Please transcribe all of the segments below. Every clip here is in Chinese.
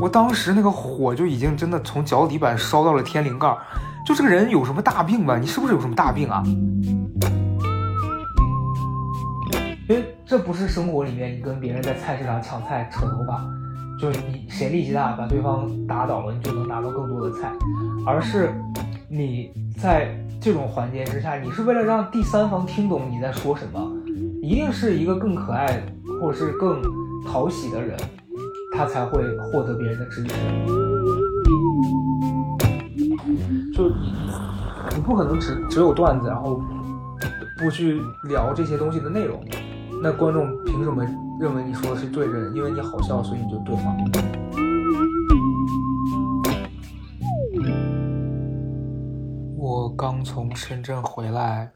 我当时那个火就已经真的从脚底板烧到了天灵盖，就这个人有什么大病吧？你是不是有什么大病啊？因为这不是生活里面你跟别人在菜市场抢菜扯头发，就是你谁力气大把对方打倒了，你就能拿到更多的菜，而是你在这种环节之下，你是为了让第三方听懂你在说什么，一定是一个更可爱或者是更讨喜的人。他才会获得别人的支持。就你，你不可能只只有段子，然后不去聊这些东西的内容。那观众凭什么认为你说的是对的？因为你好笑，所以你就对吗？我刚从深圳回来，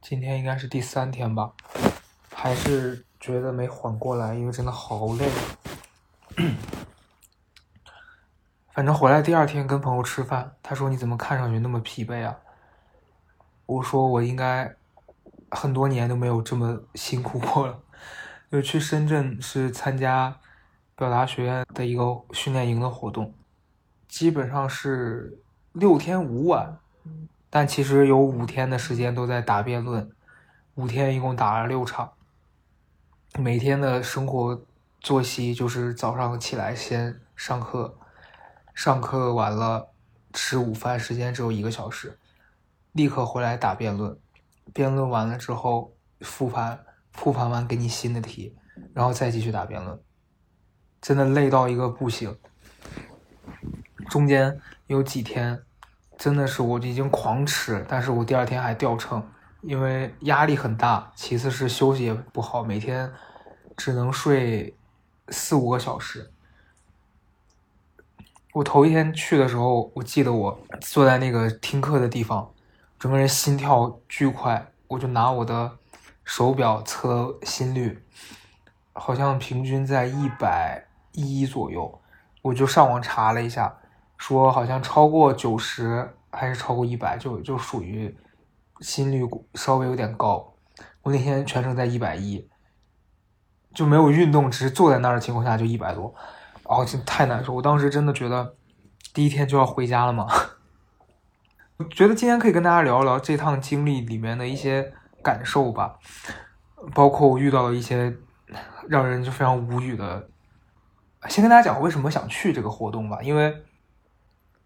今天应该是第三天吧，还是觉得没缓过来，因为真的好累。反正回来第二天跟朋友吃饭，他说：“你怎么看上去那么疲惫啊？”我说：“我应该很多年都没有这么辛苦过了。”就去深圳是参加表达学院的一个训练营的活动，基本上是六天五晚，但其实有五天的时间都在答辩论，五天一共打了六场，每天的生活。作息就是早上起来先上课，上课完了吃午饭，时间只有一个小时，立刻回来打辩论，辩论完了之后复盘，复盘完给你新的题，然后再继续打辩论，真的累到一个不行。中间有几天真的是我已经狂吃，但是我第二天还掉秤，因为压力很大，其次是休息也不好，每天只能睡。四五个小时，我头一天去的时候，我记得我坐在那个听课的地方，整个人心跳巨快，我就拿我的手表测心率，好像平均在一百一左右，我就上网查了一下，说好像超过九十还是超过一百，就就属于心率稍微有点高，我那天全程在一百一。就没有运动，只是坐在那儿的情况下就一百多，哦，这太难受。我当时真的觉得第一天就要回家了嘛。我 觉得今天可以跟大家聊一聊这趟经历里面的一些感受吧，包括我遇到了一些让人就非常无语的。先跟大家讲为什么想去这个活动吧，因为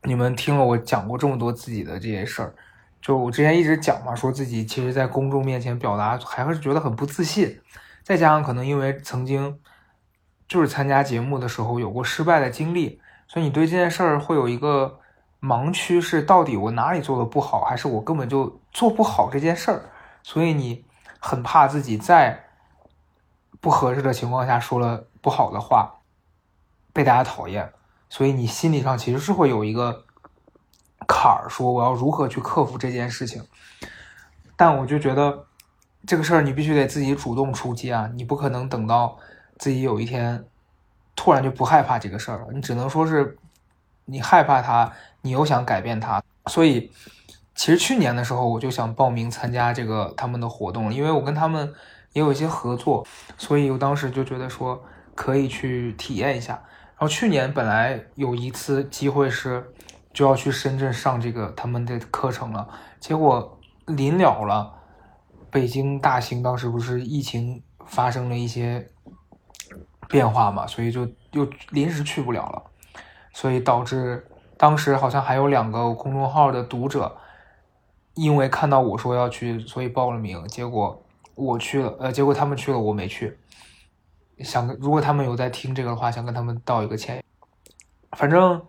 你们听了我讲过这么多自己的这些事儿，就我之前一直讲嘛，说自己其实在公众面前表达还是觉得很不自信。再加上可能因为曾经就是参加节目的时候有过失败的经历，所以你对这件事儿会有一个盲区，是到底我哪里做的不好，还是我根本就做不好这件事儿？所以你很怕自己在不合适的情况下说了不好的话，被大家讨厌，所以你心理上其实是会有一个坎儿，说我要如何去克服这件事情。但我就觉得。这个事儿你必须得自己主动出击啊！你不可能等到自己有一天突然就不害怕这个事儿了，你只能说是你害怕它，你又想改变它。所以，其实去年的时候我就想报名参加这个他们的活动，因为我跟他们也有一些合作，所以我当时就觉得说可以去体验一下。然后去年本来有一次机会是就要去深圳上这个他们的课程了，结果临了了。北京大兴当时不是疫情发生了一些变化嘛，所以就又临时去不了了，所以导致当时好像还有两个公众号的读者，因为看到我说要去，所以报了名。结果我去了，呃，结果他们去了，我没去。想如果他们有在听这个的话，想跟他们道一个歉。反正，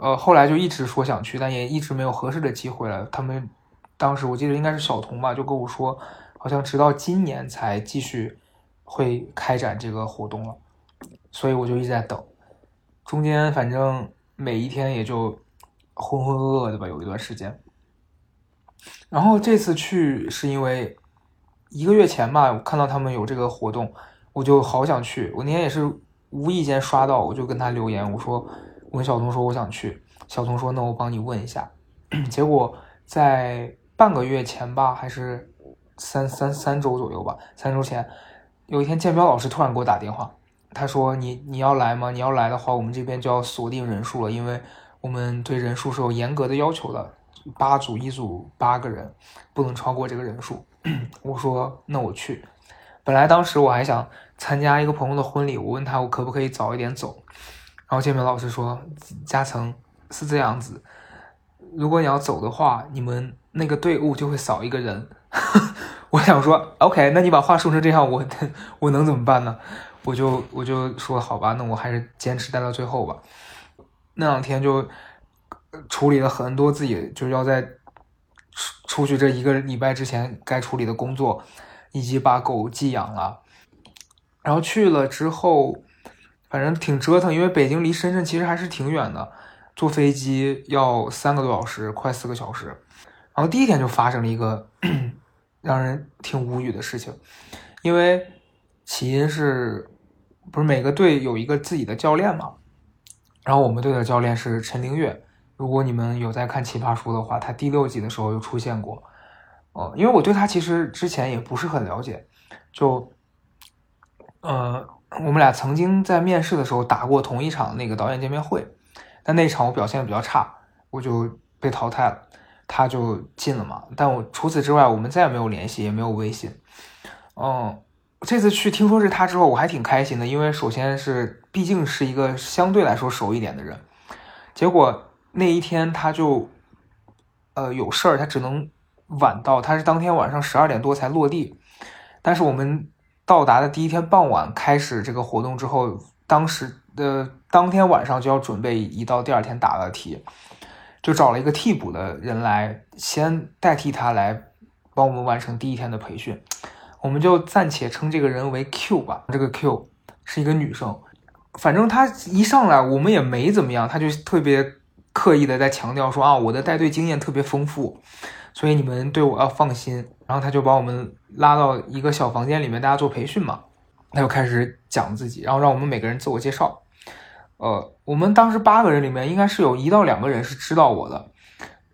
呃，后来就一直说想去，但也一直没有合适的机会了。他们。当时我记得应该是小童吧，就跟我说，好像直到今年才继续会开展这个活动了，所以我就一直在等。中间反正每一天也就浑浑噩噩的吧，有一段时间。然后这次去是因为一个月前吧，我看到他们有这个活动，我就好想去。我那天也是无意间刷到，我就跟他留言，我说我跟小童说我想去，小童说那我帮你问一下，结果在。半个月前吧，还是三三三周左右吧，三周前，有一天建彪老师突然给我打电话，他说你你要来吗？你要来的话，我们这边就要锁定人数了，因为我们对人数是有严格的要求的，八组一组八个人，不能超过这个人数。我说那我去。本来当时我还想参加一个朋友的婚礼，我问他我可不可以早一点走，然后建明老师说嘉诚是这样子，如果你要走的话，你们。那个队伍就会少一个人，我想说，OK，那你把话说成这样，我我能怎么办呢？我就我就说好吧，那我还是坚持待到最后吧。那两天就处理了很多自己就是要在出出去这一个礼拜之前该处理的工作，以及把狗寄养了。然后去了之后，反正挺折腾，因为北京离深圳其实还是挺远的，坐飞机要三个多小时，快四个小时。然后第一天就发生了一个 让人挺无语的事情，因为起因是不是每个队有一个自己的教练嘛？然后我们队的教练是陈凌月，如果你们有在看《奇葩说》的话，他第六集的时候就出现过。哦，因为我对他其实之前也不是很了解，就呃，我们俩曾经在面试的时候打过同一场那个导演见面会，但那场我表现的比较差，我就被淘汰了。他就进了嘛，但我除此之外，我们再也没有联系，也没有微信。嗯，这次去听说是他之后，我还挺开心的，因为首先是毕竟是一个相对来说熟一点的人。结果那一天他就呃有事儿，他只能晚到，他是当天晚上十二点多才落地。但是我们到达的第一天傍晚开始这个活动之后，当时的当天晚上就要准备一到第二天答的题。就找了一个替补的人来，先代替他来帮我们完成第一天的培训，我们就暂且称这个人为 Q 吧。这个 Q 是一个女生，反正她一上来我们也没怎么样，她就特别刻意的在强调说啊，我的带队经验特别丰富，所以你们对我要放心。然后他就把我们拉到一个小房间里面，大家做培训嘛，他就开始讲自己，然后让我们每个人自我介绍。呃，我们当时八个人里面，应该是有一到两个人是知道我的，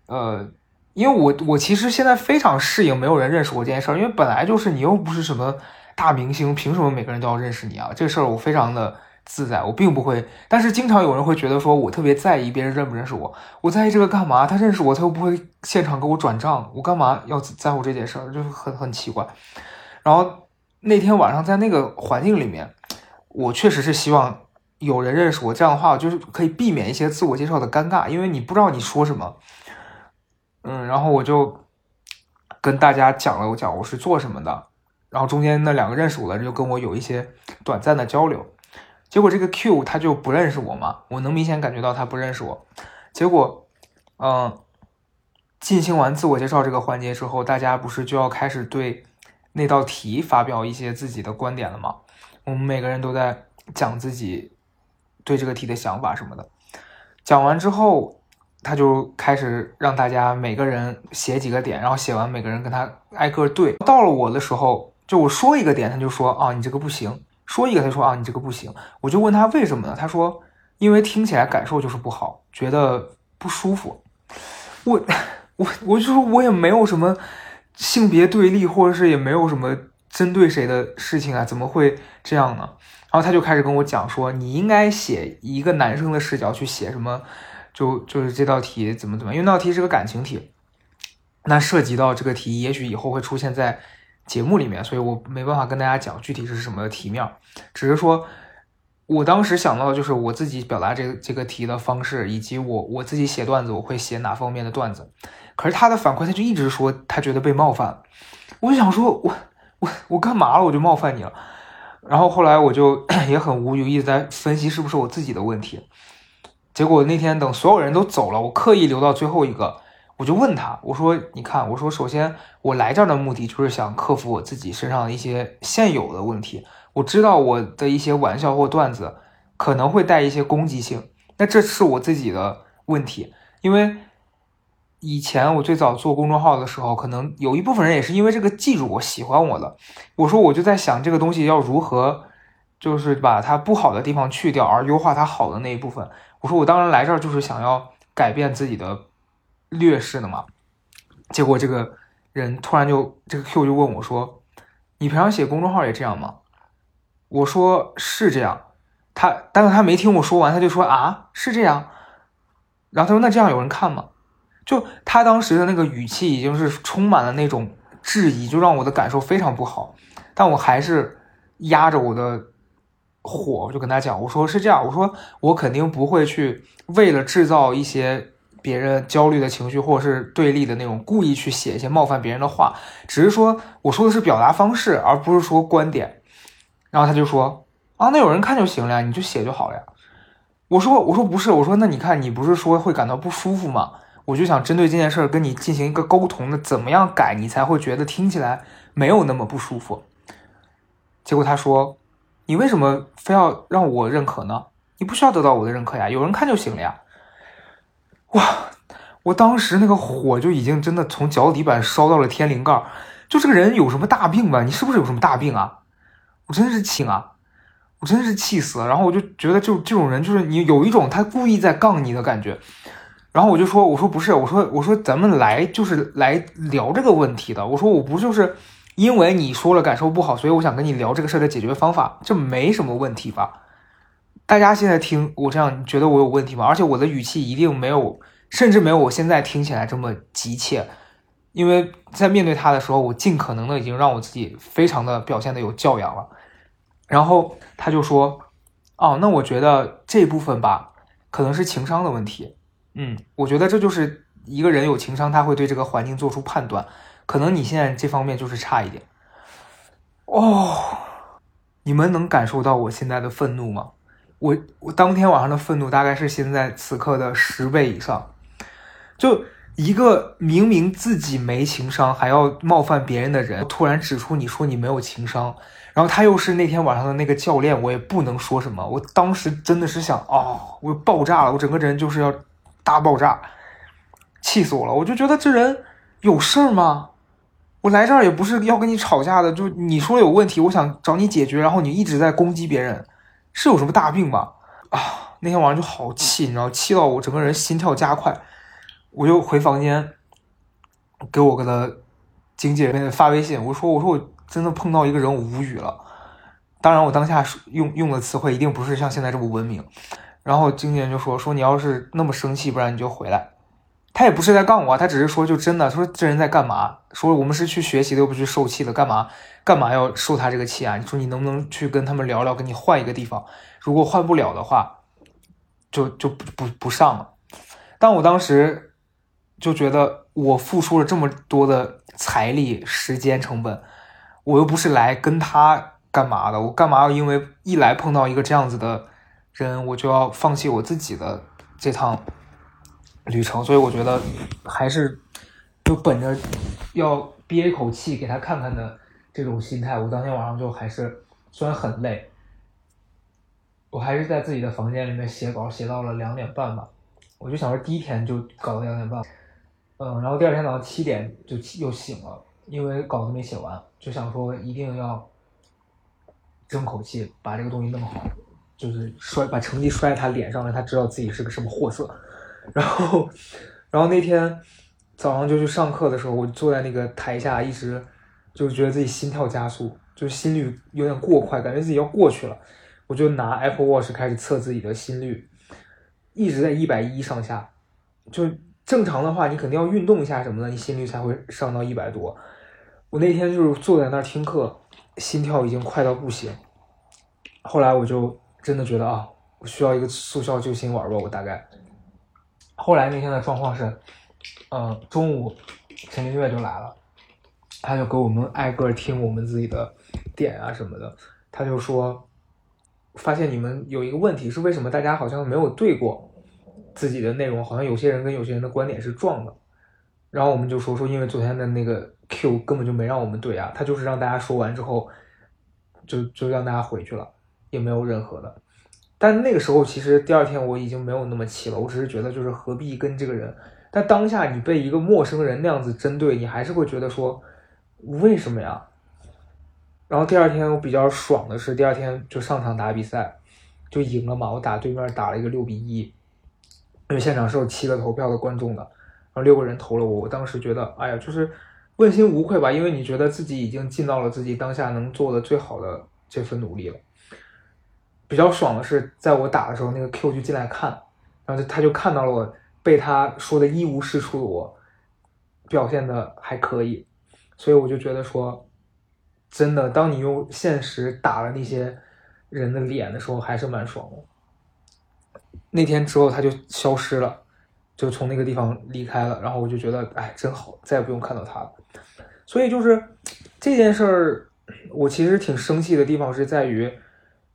呃，因为我我其实现在非常适应没有人认识我这件事儿，因为本来就是你又不是什么大明星，凭什么每个人都要认识你啊？这事儿我非常的自在，我并不会。但是经常有人会觉得说我特别在意别人认不认识我，我在意这个干嘛？他认识我，他又不会现场给我转账，我干嘛要在乎这件事儿？就是很很奇怪。然后那天晚上在那个环境里面，我确实是希望。有人认识我，这样的话就是可以避免一些自我介绍的尴尬，因为你不知道你说什么。嗯，然后我就跟大家讲了，我讲我是做什么的，然后中间那两个认识我的人就跟我有一些短暂的交流。结果这个 Q 他就不认识我嘛，我能明显感觉到他不认识我。结果，嗯，进行完自我介绍这个环节之后，大家不是就要开始对那道题发表一些自己的观点了吗？我们每个人都在讲自己。对这个题的想法什么的，讲完之后，他就开始让大家每个人写几个点，然后写完每个人跟他挨个对。到了我的时候，就我说一个点，他就说啊你这个不行；说一个他说啊你这个不行。我就问他为什么呢？他说因为听起来感受就是不好，觉得不舒服。我我我就说我也没有什么性别对立，或者是也没有什么针对谁的事情啊，怎么会这样呢？然后他就开始跟我讲说，你应该写一个男生的视角去写什么，就就是这道题怎么怎么，因为那道题是个感情题，那涉及到这个题，也许以后会出现在节目里面，所以我没办法跟大家讲具体是什么题面，只是说我当时想到的就是我自己表达这个这个题的方式，以及我我自己写段子我会写哪方面的段子，可是他的反馈他就一直说他觉得被冒犯，我就想说我我我干嘛了，我就冒犯你了。然后后来我就 也很无语，一直在分析是不是我自己的问题。结果那天等所有人都走了，我刻意留到最后一个，我就问他，我说：“你看，我说首先我来这儿的目的就是想克服我自己身上的一些现有的问题。我知道我的一些玩笑或段子可能会带一些攻击性，那这是我自己的问题，因为。”以前我最早做公众号的时候，可能有一部分人也是因为这个记住我喜欢我了。我说我就在想这个东西要如何，就是把它不好的地方去掉，而优化它好的那一部分。我说我当然来这儿就是想要改变自己的劣势的嘛。结果这个人突然就这个 Q 就问我说：“你平常写公众号也这样吗？”我说是这样。他但是他没听我说完，他就说啊是这样。然后他说那这样有人看吗？就他当时的那个语气已经是充满了那种质疑，就让我的感受非常不好。但我还是压着我的火，就跟他讲，我说是这样，我说我肯定不会去为了制造一些别人焦虑的情绪或者是对立的那种，故意去写一些冒犯别人的话，只是说我说的是表达方式，而不是说观点。然后他就说啊，那有人看就行了呀，你就写就好了呀。我说我说不是，我说那你看你不是说会感到不舒服吗？我就想针对这件事儿跟你进行一个沟通，那怎么样改你才会觉得听起来没有那么不舒服？结果他说：“你为什么非要让我认可呢？你不需要得到我的认可呀，有人看就行了呀。”哇！我当时那个火就已经真的从脚底板烧到了天灵盖，就这个人有什么大病吧？你是不是有什么大病啊？我真是气啊！我真是气死了。然后我就觉得，就这种人，就是你有一种他故意在杠你的感觉。然后我就说：“我说不是，我说我说咱们来就是来聊这个问题的。我说我不就是。”因为你说了感受不好，所以我想跟你聊这个事儿的解决方法，这没什么问题吧？大家现在听我这样，觉得我有问题吗？而且我的语气一定没有，甚至没有我现在听起来这么急切。因为在面对他的时候，我尽可能的已经让我自己非常的表现的有教养了。然后他就说：“哦，那我觉得这部分吧，可能是情商的问题。嗯，我觉得这就是一个人有情商，他会对这个环境做出判断。”可能你现在这方面就是差一点哦，你们能感受到我现在的愤怒吗？我我当天晚上的愤怒大概是现在此刻的十倍以上。就一个明明自己没情商还要冒犯别人的人，突然指出你说你没有情商，然后他又是那天晚上的那个教练，我也不能说什么。我当时真的是想，哦，我爆炸了，我整个人就是要大爆炸，气死我了！我就觉得这人有事儿吗？我来这儿也不是要跟你吵架的，就你说有问题，我想找你解决，然后你一直在攻击别人，是有什么大病吧？啊，那天晚上就好气，你知道，气到我整个人心跳加快，我就回房间，给我的经纪人发微信，我说我说我真的碰到一个人，我无语了。当然，我当下用用的词汇一定不是像现在这么文明。然后经纪人就说说你要是那么生气，不然你就回来。他也不是在杠我，他只是说，就真的，他说这人在干嘛？说我们是去学习的，又不去受气的，干嘛干嘛要受他这个气啊？你说你能不能去跟他们聊聊，跟你换一个地方？如果换不了的话，就就不不上了。但我当时就觉得，我付出了这么多的财力、时间成本，我又不是来跟他干嘛的，我干嘛要因为一来碰到一个这样子的人，我就要放弃我自己的这趟？旅程，所以我觉得还是就本着要憋一口气给他看看的这种心态，我当天晚上就还是虽然很累，我还是在自己的房间里面写稿，写到了两点半吧。我就想说第一天就搞到两点半，嗯，然后第二天早上七点就又醒了，因为稿子没写完，就想说一定要争口气把这个东西弄好，就是摔把成绩摔在他脸上，让他知道自己是个什么货色。然后，然后那天早上就去上课的时候，我坐在那个台下，一直就觉得自己心跳加速，就心率有点过快，感觉自己要过去了。我就拿 Apple Watch 开始测自己的心率，一直在一百一上下。就正常的话，你肯定要运动一下什么的，你心率才会上到一百多。我那天就是坐在那儿听课，心跳已经快到不行。后来我就真的觉得啊，我需要一个速效救心丸吧，我大概。后来那天的状况是，嗯，中午陈明月就来了，他就给我们挨个听我们自己的点啊什么的，他就说，发现你们有一个问题是为什么大家好像没有对过自己的内容，好像有些人跟有些人的观点是撞的，然后我们就说说因为昨天的那个 Q 根本就没让我们对啊，他就是让大家说完之后，就就让大家回去了，也没有任何的。但那个时候，其实第二天我已经没有那么气了。我只是觉得，就是何必跟这个人？但当下你被一个陌生人那样子针对，你还是会觉得说，为什么呀？然后第二天我比较爽的是，第二天就上场打比赛，就赢了嘛。我打对面打了一个六比一，因为现场是有七个投票的观众的，然后六个人投了我。我当时觉得，哎呀，就是问心无愧吧，因为你觉得自己已经尽到了自己当下能做的最好的这份努力了。比较爽的是，在我打的时候，那个 Q 就进来看，然后就他就看到了我被他说的一无是处的我表现的还可以，所以我就觉得说，真的，当你用现实打了那些人的脸的时候，还是蛮爽的。那天之后他就消失了，就从那个地方离开了，然后我就觉得，哎，真好，再也不用看到他了。所以就是这件事儿，我其实挺生气的地方是在于，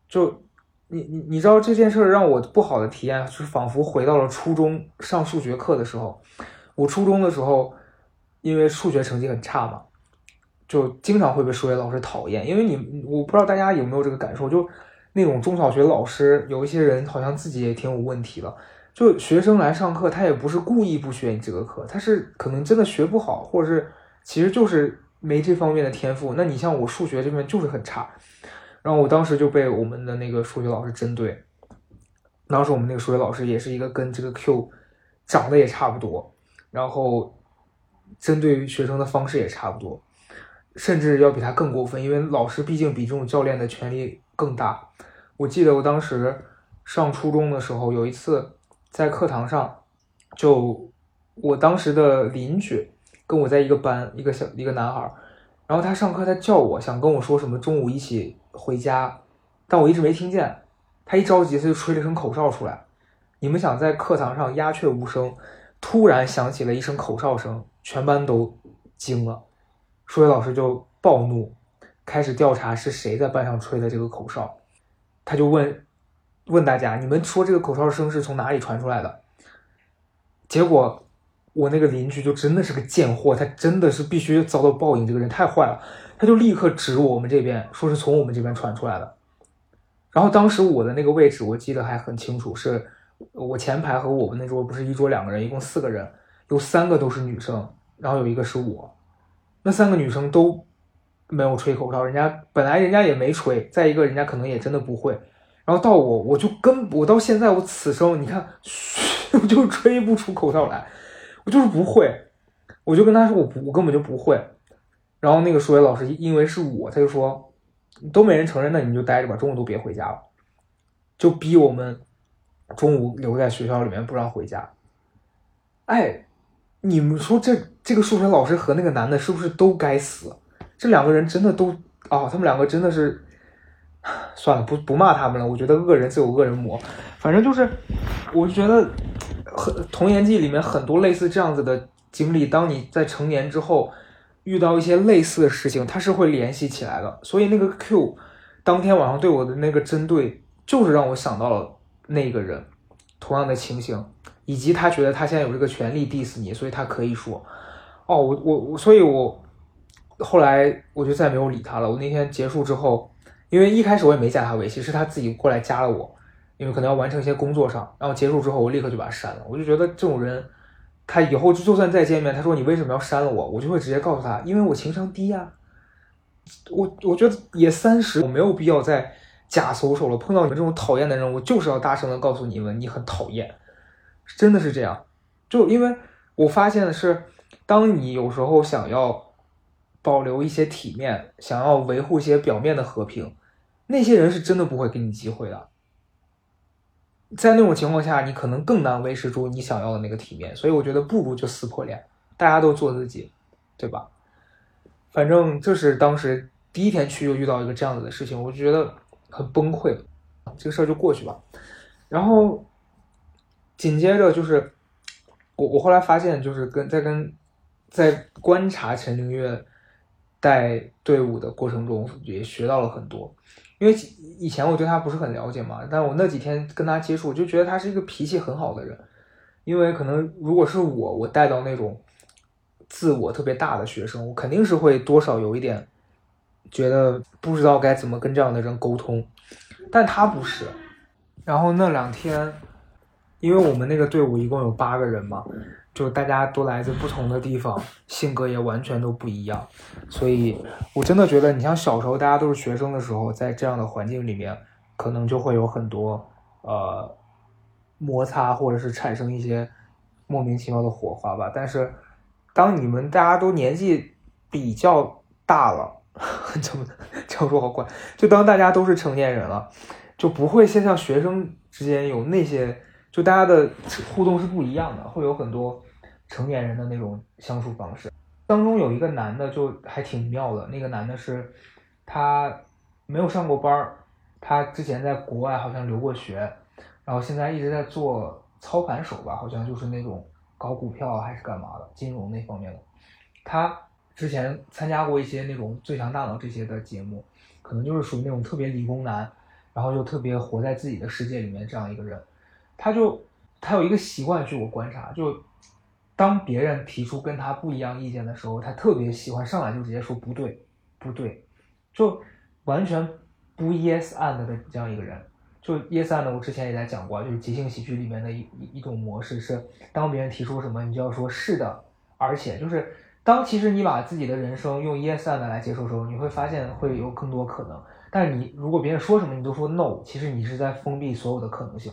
就。你你你知道这件事让我不好的体验，就是仿佛回到了初中上数学课的时候。我初中的时候，因为数学成绩很差嘛，就经常会被数学老师讨厌。因为你我不知道大家有没有这个感受，就那种中小学老师有一些人好像自己也挺有问题的。就学生来上课，他也不是故意不学你这个课，他是可能真的学不好，或者是其实就是没这方面的天赋。那你像我数学这边就是很差。然后我当时就被我们的那个数学老师针对，当时我们那个数学老师也是一个跟这个 Q 长得也差不多，然后针对于学生的方式也差不多，甚至要比他更过分，因为老师毕竟比这种教练的权力更大。我记得我当时上初中的时候，有一次在课堂上，就我当时的邻居跟我在一个班，一个小一个男孩，然后他上课他叫我想跟我说什么，中午一起。回家，但我一直没听见。他一着急，他就吹了声口哨出来。你们想，在课堂上鸦雀无声，突然响起了一声口哨声，全班都惊了。数学老师就暴怒，开始调查是谁在班上吹的这个口哨。他就问问大家：“你们说这个口哨声是从哪里传出来的？”结果我那个邻居就真的是个贱货，他真的是必须遭到报应。这个人太坏了。他就立刻指我们这边，说是从我们这边传出来的。然后当时我的那个位置，我记得还很清楚，是我前排和我们那桌不是一桌两个人，一共四个人，有三个都是女生，然后有一个是我。那三个女生都没有吹口哨，人家本来人家也没吹，再一个人家可能也真的不会。然后到我，我就跟我到现在我此生，你看，我就吹不出口哨来，我就是不会。我就跟他说，我不，我根本就不会。然后那个数学老师因为是我，他就说都没人承认，那你就待着吧，中午都别回家了，就逼我们中午留在学校里面不让回家。哎，你们说这这个数学老师和那个男的是不是都该死？这两个人真的都啊，他们两个真的是 算了，不不骂他们了。我觉得恶人自有恶人磨，反正就是，我就觉得很童年记里面很多类似这样子的经历，当你在成年之后。遇到一些类似的事情，他是会联系起来的。所以那个 Q 当天晚上对我的那个针对，就是让我想到了那个人同样的情形，以及他觉得他现在有这个权利 diss 你，所以他可以说，哦，我我我，所以我后来我就再没有理他了。我那天结束之后，因为一开始我也没加他微信，是他自己过来加了我，因为可能要完成一些工作上。然后结束之后，我立刻就把他删了。我就觉得这种人。他以后就算再见面，他说你为什么要删了我，我就会直接告诉他，因为我情商低呀。我我觉得也三十，我没有必要再假搜手了。碰到你们这种讨厌的人，我就是要大声的告诉你们，你很讨厌，真的是这样。就因为我发现的是，当你有时候想要保留一些体面，想要维护一些表面的和平，那些人是真的不会给你机会的。在那种情况下，你可能更难维持住你想要的那个体面，所以我觉得不如就撕破脸，大家都做自己，对吧？反正就是当时第一天去就遇到一个这样子的事情，我就觉得很崩溃，这个事儿就过去吧。然后紧接着就是我我后来发现，就是跟在跟在观察陈凌月带队伍的过程中，也学到了很多。因为以前我对他不是很了解嘛，但我那几天跟他接触，我就觉得他是一个脾气很好的人。因为可能如果是我，我带到那种自我特别大的学生，我肯定是会多少有一点觉得不知道该怎么跟这样的人沟通。但他不是。然后那两天，因为我们那个队伍一共有八个人嘛。就大家都来自不同的地方，性格也完全都不一样，所以我真的觉得，你像小时候大家都是学生的时候，在这样的环境里面，可能就会有很多呃摩擦，或者是产生一些莫名其妙的火花吧。但是当你们大家都年纪比较大了，怎么这样说好怪？就当大家都是成年人了，就不会先像学生之间有那些，就大家的互动是不一样的，会有很多成年人的那种相处方式。当中有一个男的就还挺妙的，那个男的是他没有上过班儿，他之前在国外好像留过学，然后现在一直在做操盘手吧，好像就是那种搞股票还是干嘛的，金融那方面的。他之前参加过一些那种《最强大脑》这些的节目，可能就是属于那种特别理工男，然后又特别活在自己的世界里面这样一个人。他就他有一个习惯，据我观察，就。当别人提出跟他不一样意见的时候，他特别喜欢上来就直接说不对，不对，就完全不 yes and 的这样一个人。就 yes and 我之前也在讲过，就是即兴喜剧里面的一一种模式是，当别人提出什么，你就要说是的，而且就是当其实你把自己的人生用 yes and 来接受的时候，你会发现会有更多可能。但你如果别人说什么你都说 no，其实你是在封闭所有的可能性。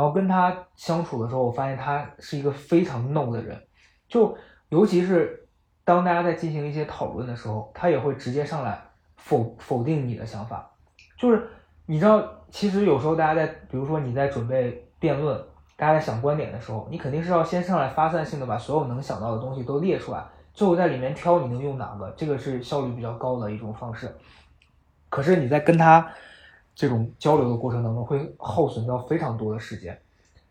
然后跟他相处的时候，我发现他是一个非常 no 的人，就尤其是当大家在进行一些讨论的时候，他也会直接上来否否定你的想法。就是你知道，其实有时候大家在，比如说你在准备辩论，大家在想观点的时候，你肯定是要先上来发散性的把所有能想到的东西都列出来，最后在里面挑你能用哪个，这个是效率比较高的一种方式。可是你在跟他。这种交流的过程当中会耗损掉非常多的时间，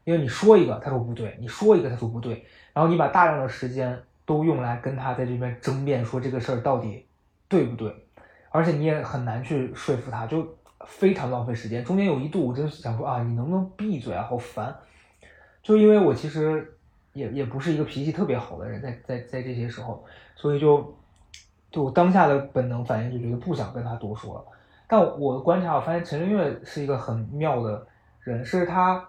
因为你说一个他说不对，你说一个他说不对，然后你把大量的时间都用来跟他在这边争辩说这个事儿到底对不对，而且你也很难去说服他，就非常浪费时间。中间有一度我真想说啊，你能不能闭嘴啊，好烦！就因为我其实也也不是一个脾气特别好的人，在在在这些时候，所以就就当下的本能反应就觉得不想跟他多说了。但我观察，我发现陈林月是一个很妙的人，是他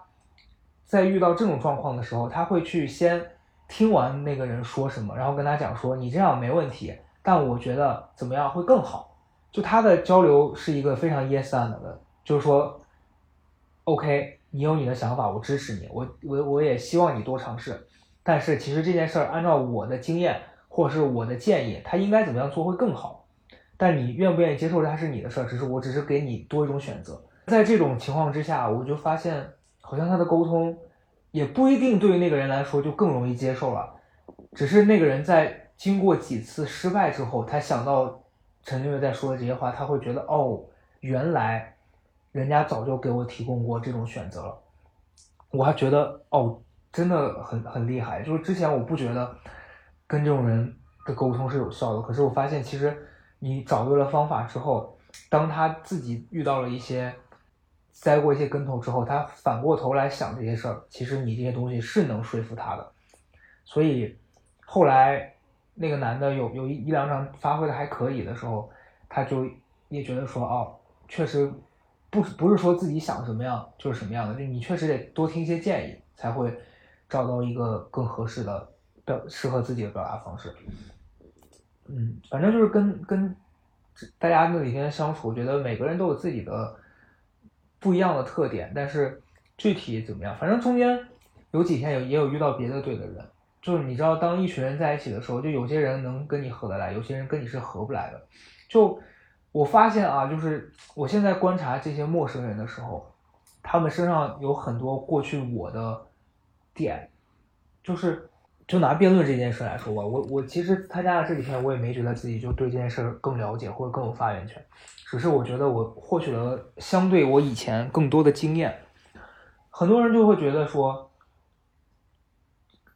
在遇到这种状况的时候，他会去先听完那个人说什么，然后跟他讲说你这样没问题，但我觉得怎么样会更好。就他的交流是一个非常 yes and 的，就是说，OK，你有你的想法，我支持你，我我我也希望你多尝试。但是其实这件事儿，按照我的经验或是我的建议，他应该怎么样做会更好。但你愿不愿意接受它是你的事儿，只是我只是给你多一种选择。在这种情况之下，我就发现好像他的沟通也不一定对于那个人来说就更容易接受了。只是那个人在经过几次失败之后，他想到陈俊月在说的这些话，他会觉得哦，原来人家早就给我提供过这种选择了。我还觉得哦，真的很很厉害。就是之前我不觉得跟这种人的沟通是有效的，可是我发现其实。你找对了方法之后，当他自己遇到了一些栽过一些跟头之后，他反过头来想这些事儿，其实你这些东西是能说服他的。所以后来那个男的有有一一两场发挥的还可以的时候，他就也觉得说，哦，确实不不是说自己想什么样就是什么样的，就你确实得多听一些建议，才会找到一个更合适的表适合自己的表达方式。嗯，反正就是跟跟大家那几天相处，我觉得每个人都有自己的不一样的特点，但是具体怎么样，反正中间有几天有也有遇到别的队的人，就是你知道，当一群人在一起的时候，就有些人能跟你合得来，有些人跟你是合不来的。就我发现啊，就是我现在观察这些陌生人的时候，他们身上有很多过去我的点，就是。就拿辩论这件事来说吧，我我其实参加了这几天，我也没觉得自己就对这件事更了解或者更有发言权，只是我觉得我获取了相对我以前更多的经验。很多人就会觉得说，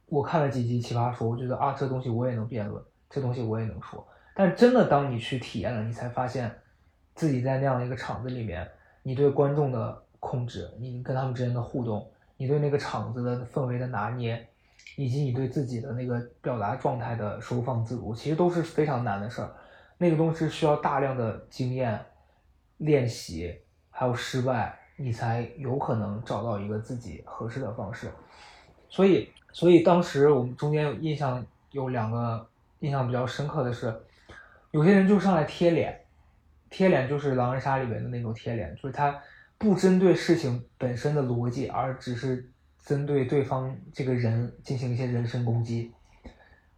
我看了几集奇葩说，我觉得啊，这东西我也能辩论，这东西我也能说。但真的当你去体验了，你才发现自己在那样的一个场子里面，你对观众的控制，你跟他们之间的互动，你对那个场子的氛围的拿捏。以及你对自己的那个表达状态的收放自如，其实都是非常难的事儿。那个东西需要大量的经验、练习，还有失败，你才有可能找到一个自己合适的方式。所以，所以当时我们中间印象有两个印象比较深刻的是，有些人就上来贴脸，贴脸就是狼人杀里面的那种贴脸，就是他不针对事情本身的逻辑，而只是。针对对方这个人进行一些人身攻击。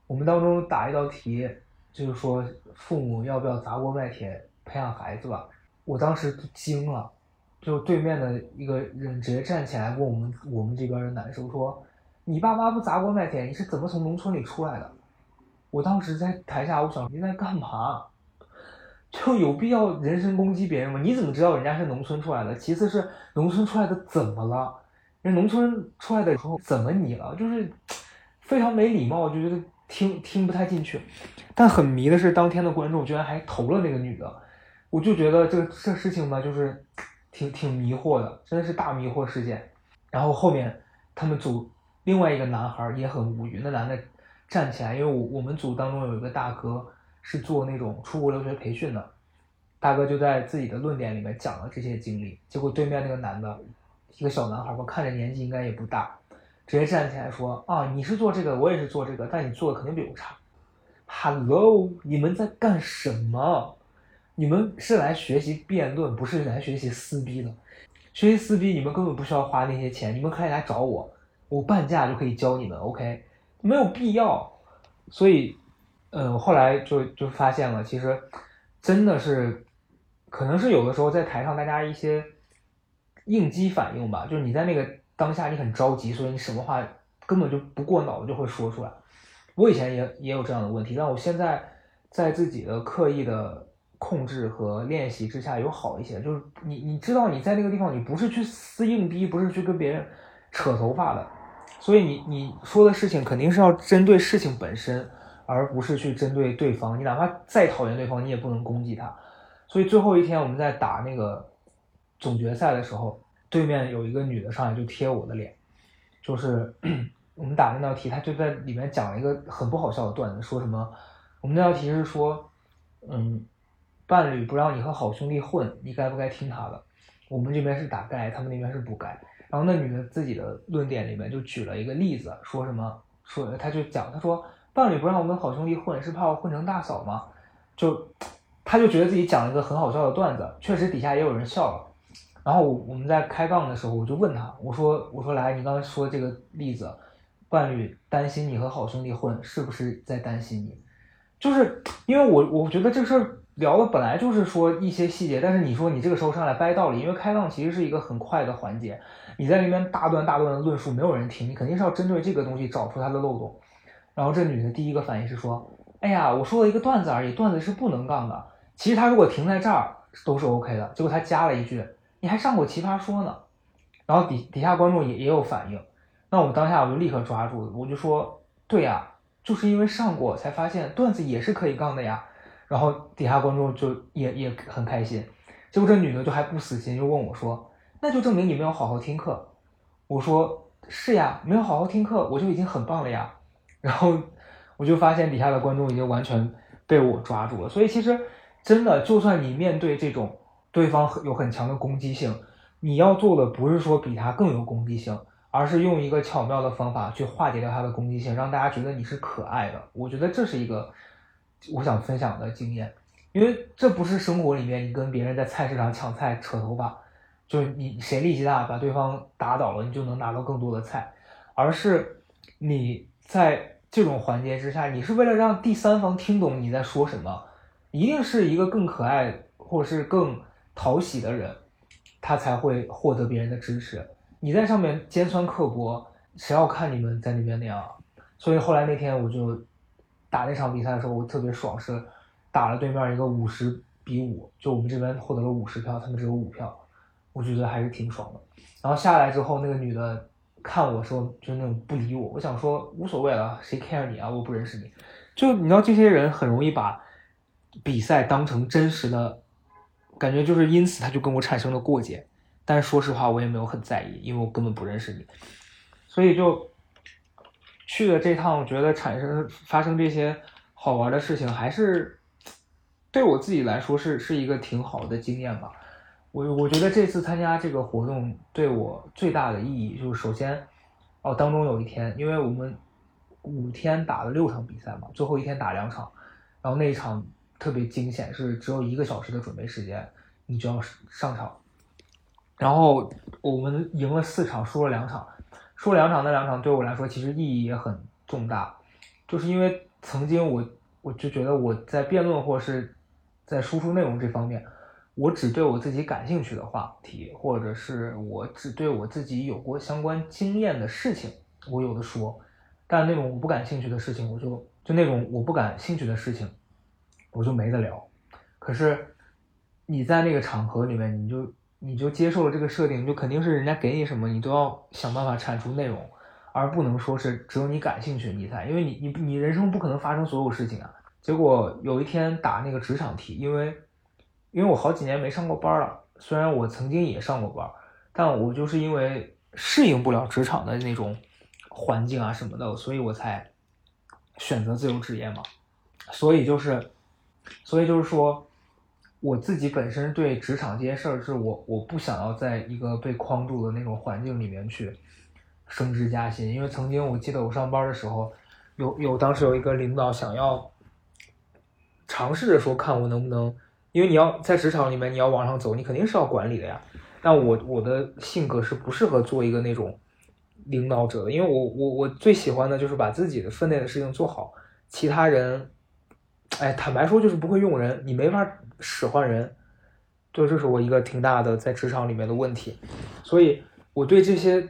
我们当中打一道题，就是说父母要不要砸锅卖铁培养孩子吧？我当时都惊了，就对面的一个人直接站起来问我们我们这边的男生说：“你爸妈不砸锅卖铁，你是怎么从农村里出来的？”我当时在台下，我想你在干嘛？就有必要人身攻击别人吗？你怎么知道人家是农村出来的？其次是农村出来的怎么了？人农村出来的时候怎么你了？就是非常没礼貌，就觉得听听不太进去。但很迷的是，当天的观众居然还投了那个女的，我就觉得这这事情吧，就是挺挺迷惑的，真的是大迷惑事件。然后后面他们组另外一个男孩也很无语，那男的站起来，因为我我们组当中有一个大哥。是做那种出国留学培训的，大哥就在自己的论点里面讲了这些经历，结果对面那个男的，一个小男孩，我看着年纪应该也不大，直接站起来说：“啊，你是做这个，我也是做这个，但你做的肯定比我差。”Hello，你们在干什么？你们是来学习辩论，不是来学习撕逼的。学习撕逼，你们根本不需要花那些钱，你们可以来找我，我半价就可以教你们。OK，没有必要。所以。嗯，后来就就发现了，其实真的是，可能是有的时候在台上大家一些应激反应吧，就是你在那个当下你很着急，所以你什么话根本就不过脑子就会说出来。我以前也也有这样的问题，但我现在在自己的刻意的控制和练习之下有好一些。就是你你知道你在那个地方你不是去撕硬逼，不是去跟别人扯头发的，所以你你说的事情肯定是要针对事情本身。而不是去针对对方，你哪怕再讨厌对方，你也不能攻击他。所以最后一天我们在打那个总决赛的时候，对面有一个女的上来就贴我的脸，就是 我们打那道题，她就在里面讲了一个很不好笑的段子，说什么我们那道题是说，嗯，伴侣不让你和好兄弟混，你该不该听他的？我们这边是打该，他们那边是不该。然后那女的自己的论点里面就举了一个例子，说什么说她就讲她说。伴侣不让我跟好兄弟混，是怕我混成大嫂吗？就，他就觉得自己讲了一个很好笑的段子，确实底下也有人笑了。然后我们在开杠的时候，我就问他，我说我说来，你刚才说这个例子，伴侣担心你和好兄弟混，是不是在担心你？就是因为我我觉得这事儿聊的本来就是说一些细节，但是你说你这个时候上来掰道理，因为开杠其实是一个很快的环节，你在那边大段大段的论述，没有人听，你肯定是要针对这个东西找出它的漏洞。然后这女的第一个反应是说：“哎呀，我说了一个段子而已，段子是不能杠的。其实他如果停在这儿都是 OK 的。结果他加了一句：‘你还上过奇葩说呢。’然后底底下观众也也有反应。那我当下我就立刻抓住，我就说：‘对呀，就是因为上过才发现段子也是可以杠的呀。’然后底下观众就也也很开心。结果这女的就还不死心，就问我说：‘那就证明你没有好好听课。’我说：‘是呀，没有好好听课，我就已经很棒了呀。’然后我就发现底下的观众已经完全被我抓住了，所以其实真的，就算你面对这种对方很有很强的攻击性，你要做的不是说比他更有攻击性，而是用一个巧妙的方法去化解掉他的攻击性，让大家觉得你是可爱的。我觉得这是一个我想分享的经验，因为这不是生活里面你跟别人在菜市场抢菜扯头发，就是你谁力气大把对方打倒了，你就能拿到更多的菜，而是你。在这种环节之下，你是为了让第三方听懂你在说什么，一定是一个更可爱或者是更讨喜的人，他才会获得别人的支持。你在上面尖酸刻薄，谁要看你们在那边那样？所以后来那天我就打那场比赛的时候，我特别爽，是打了对面一个五十比五，就我们这边获得了五十票，他们只有五票，我觉得还是挺爽的。然后下来之后，那个女的。看我说就是那种不理我，我想说无所谓了，谁 care 你啊？我不认识你。就你知道，这些人很容易把比赛当成真实的，感觉就是因此他就跟我产生了过节。但是说实话，我也没有很在意，因为我根本不认识你。所以就去了这趟，我觉得产生发生这些好玩的事情，还是对我自己来说是是一个挺好的经验吧。我我觉得这次参加这个活动对我最大的意义就是，首先，哦，当中有一天，因为我们五天打了六场比赛嘛，最后一天打两场，然后那一场特别惊险，是只有一个小时的准备时间，你就要上场，然后我们赢了四场，输了两场，输两场那两场对我来说其实意义也很重大，就是因为曾经我我就觉得我在辩论或是在输出内容这方面，我只对我自己感兴趣的话题，或者是我只对我自己有过相关经验的事情，我有的说。但那种我不感兴趣的事情，我就就那种我不感兴趣的事情，我就没得聊。可是你在那个场合里面，你就你就接受了这个设定，就肯定是人家给你什么，你都要想办法产出内容，而不能说是只有你感兴趣你才，因为你你你人生不可能发生所有事情啊。结果有一天打那个职场题，因为因为我好几年没上过班了，虽然我曾经也上过班，但我就是因为适应不了职场的那种。环境啊什么的，所以我才选择自由职业嘛。所以就是，所以就是说，我自己本身对职场这些事儿，是我我不想要在一个被框住的那种环境里面去升职加薪。因为曾经我记得我上班的时候，有有当时有一个领导想要尝试着说看我能不能，因为你要在职场里面你要往上走，你肯定是要管理的呀。但我我的性格是不适合做一个那种。领导者的，因为我我我最喜欢的就是把自己的分内的事情做好，其他人，哎，坦白说就是不会用人，你没法使唤人，就这是我一个挺大的在职场里面的问题，所以我对这些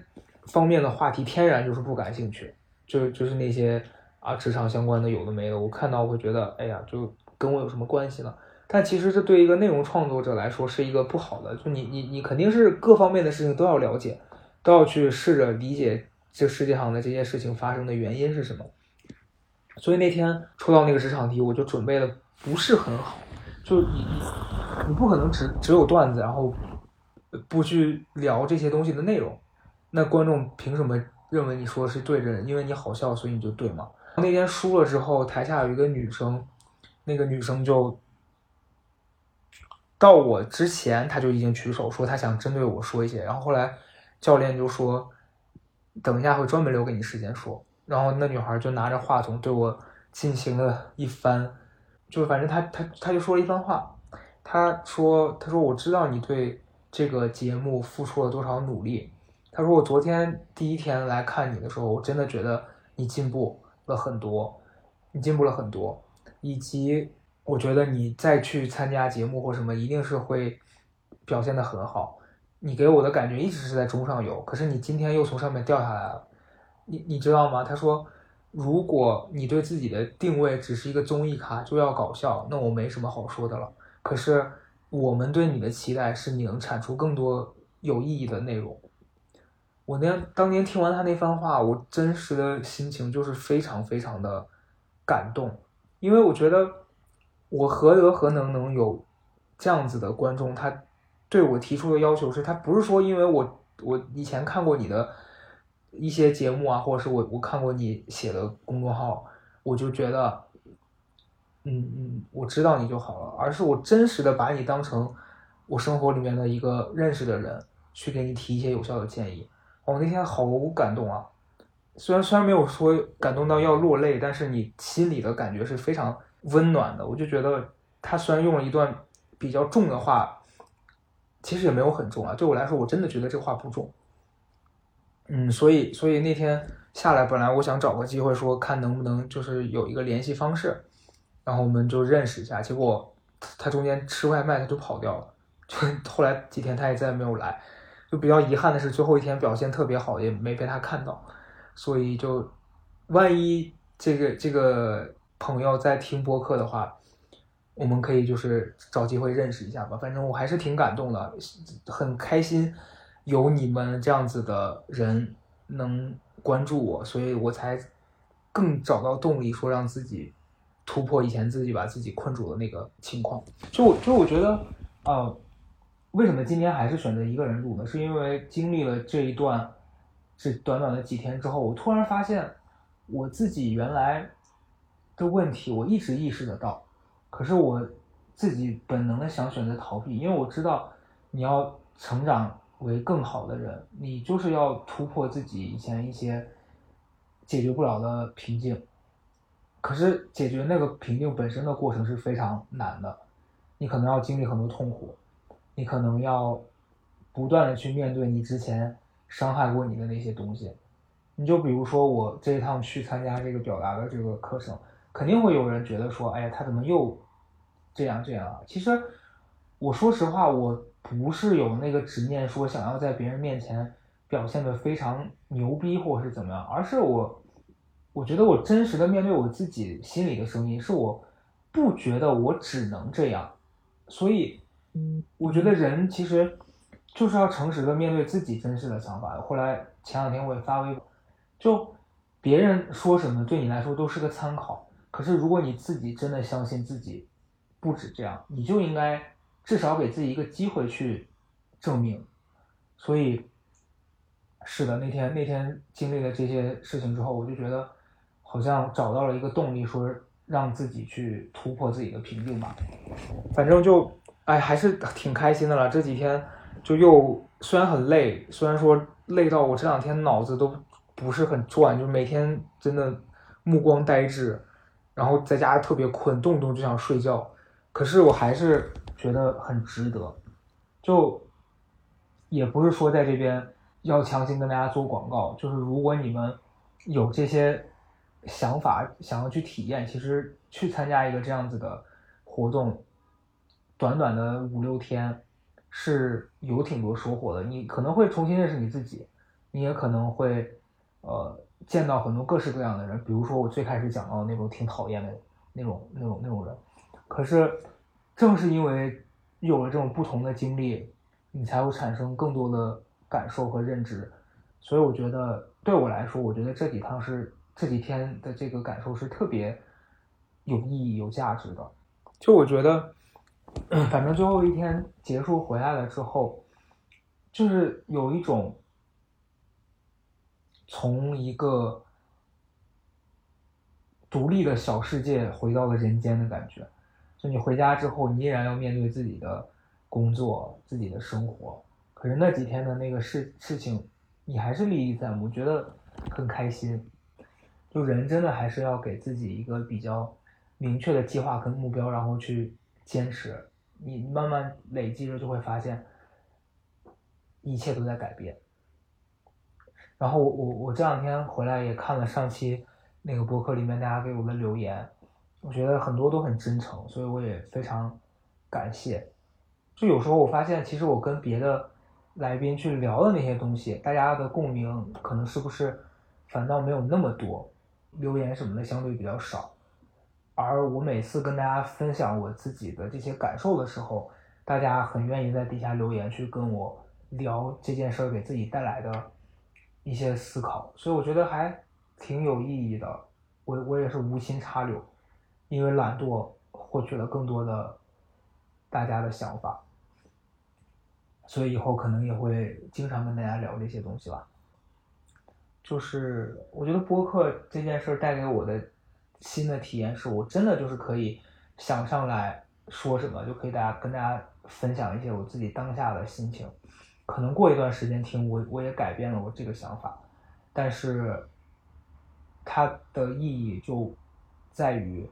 方面的话题天然就是不感兴趣，就就是那些啊职场相关的有的没的，我看到会觉得哎呀，就跟我有什么关系呢？但其实这对一个内容创作者来说是一个不好的，就你你你肯定是各方面的事情都要了解。都要去试着理解这世界上的这些事情发生的原因是什么。所以那天抽到那个职场题，我就准备的不是很好。就你你你不可能只只有段子，然后不去聊这些东西的内容。那观众凭什么认为你说的是对的？因为你好笑，所以你就对吗？那天输了之后，台下有一个女生，那个女生就到我之前，她就已经举手说她想针对我说一些，然后后来。教练就说：“等一下会专门留给你时间说。”然后那女孩就拿着话筒对我进行了一番，就反正她她她就说了一番话。她说：“她说我知道你对这个节目付出了多少努力。”她说：“我昨天第一天来看你的时候，我真的觉得你进步了很多，你进步了很多，以及我觉得你再去参加节目或什么，一定是会表现的很好。”你给我的感觉一直是在中上游，可是你今天又从上面掉下来了，你你知道吗？他说，如果你对自己的定位只是一个综艺咖，就要搞笑，那我没什么好说的了。可是我们对你的期待是你能产出更多有意义的内容。我那当年听完他那番话，我真实的心情就是非常非常的感动，因为我觉得我何德何能能有这样子的观众，他。对我提出的要求是，他不是说因为我我以前看过你的一些节目啊，或者是我我看过你写的公众号，我就觉得，嗯嗯，我知道你就好了，而是我真实的把你当成我生活里面的一个认识的人，去给你提一些有效的建议。我那天好感动啊，虽然虽然没有说感动到要落泪，但是你心里的感觉是非常温暖的。我就觉得他虽然用了一段比较重的话。其实也没有很重啊，对我来说，我真的觉得这话不重。嗯，所以所以那天下来，本来我想找个机会说，看能不能就是有一个联系方式，然后我们就认识一下。结果他中间吃外卖，他就跑掉了。就后来几天他也再也没有来。就比较遗憾的是，最后一天表现特别好，也没被他看到。所以就万一这个这个朋友在听播客的话。我们可以就是找机会认识一下吧，反正我还是挺感动的，很开心有你们这样子的人能关注我，所以我才更找到动力，说让自己突破以前自己把自己困住的那个情况。就我就我觉得，呃，为什么今天还是选择一个人录呢？是因为经历了这一段这短短的几天之后，我突然发现我自己原来的问题，我一直意识得到。可是我自己本能的想选择逃避，因为我知道你要成长为更好的人，你就是要突破自己以前一些解决不了的瓶颈。可是解决那个瓶颈本身的过程是非常难的，你可能要经历很多痛苦，你可能要不断的去面对你之前伤害过你的那些东西。你就比如说我这一趟去参加这个表达的这个课程。肯定会有人觉得说，哎呀，他怎么又这样这样啊？其实我说实话，我不是有那个执念，说想要在别人面前表现的非常牛逼或者是怎么样，而是我我觉得我真实的面对我自己心里的声音，是我不觉得我只能这样，所以我觉得人其实就是要诚实的面对自己真实的想法。后来前两天我也发微博，就。别人说什么对你来说都是个参考，可是如果你自己真的相信自己不止这样，你就应该至少给自己一个机会去证明。所以，是的，那天那天经历了这些事情之后，我就觉得好像找到了一个动力，说让自己去突破自己的瓶颈吧。反正就哎，还是挺开心的了。这几天就又虽然很累，虽然说累到我这两天脑子都。不是很转，就每天真的目光呆滞，然后在家特别困，动不动就想睡觉。可是我还是觉得很值得，就也不是说在这边要强行跟大家做广告，就是如果你们有这些想法想要去体验，其实去参加一个这样子的活动，短短的五六天是有挺多收获的。你可能会重新认识你自己，你也可能会。呃，见到很多各式各样的人，比如说我最开始讲到那种挺讨厌的那种、那种、那种人，可是正是因为有了这种不同的经历，你才会产生更多的感受和认知。所以我觉得对我来说，我觉得这几趟是这几天的这个感受是特别有意义、有价值的。就我觉得，反正最后一天结束回来了之后，就是有一种。从一个独立的小世界回到了人间的感觉，你回家之后，你依然要面对自己的工作、自己的生活。可是那几天的那个事事情，你还是历历在目，觉得很开心。就人真的还是要给自己一个比较明确的计划跟目标，然后去坚持。你慢慢累积着，就会发现一切都在改变。然后我我我这两天回来也看了上期那个博客里面大家给我的留言，我觉得很多都很真诚，所以我也非常感谢。就有时候我发现，其实我跟别的来宾去聊的那些东西，大家的共鸣可能是不是反倒没有那么多，留言什么的相对比较少。而我每次跟大家分享我自己的这些感受的时候，大家很愿意在底下留言去跟我聊这件事儿给自己带来的。一些思考，所以我觉得还挺有意义的。我我也是无心插柳，因为懒惰获取了更多的大家的想法，所以以后可能也会经常跟大家聊这些东西吧。就是我觉得播客这件事带给我的新的体验是，我真的就是可以想上来说什么，就可以大家跟大家分享一些我自己当下的心情。可能过一段时间听我，我也改变了我这个想法，但是它的意义就在于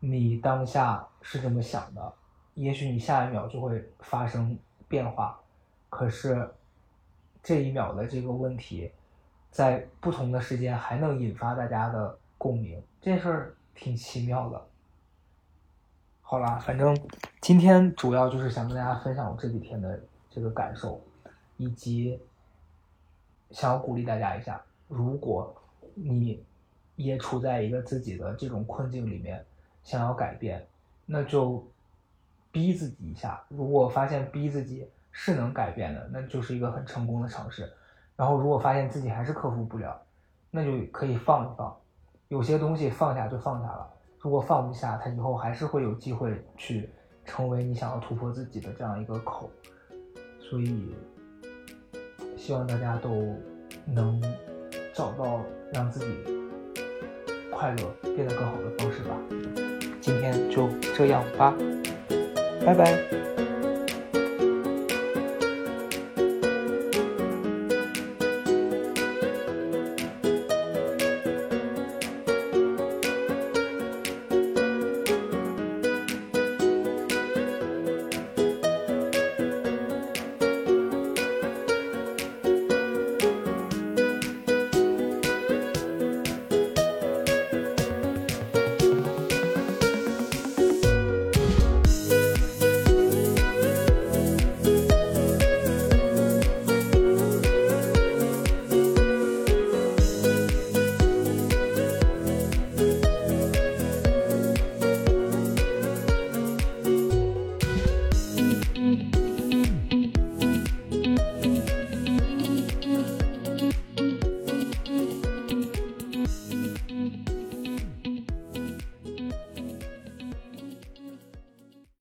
你当下是这么想的，也许你下一秒就会发生变化，可是这一秒的这个问题，在不同的时间还能引发大家的共鸣，这事儿挺奇妙的。好啦，反正今天主要就是想跟大家分享我这几天的这个感受。以及想要鼓励大家一下，如果你也处在一个自己的这种困境里面，想要改变，那就逼自己一下。如果发现逼自己是能改变的，那就是一个很成功的尝试。然后如果发现自己还是克服不了，那就可以放一放。有些东西放下就放下了。如果放不下，它以后还是会有机会去成为你想要突破自己的这样一个口。所以。希望大家都能找到让自己快乐、变得更好的方式吧。今天就这样吧，拜拜。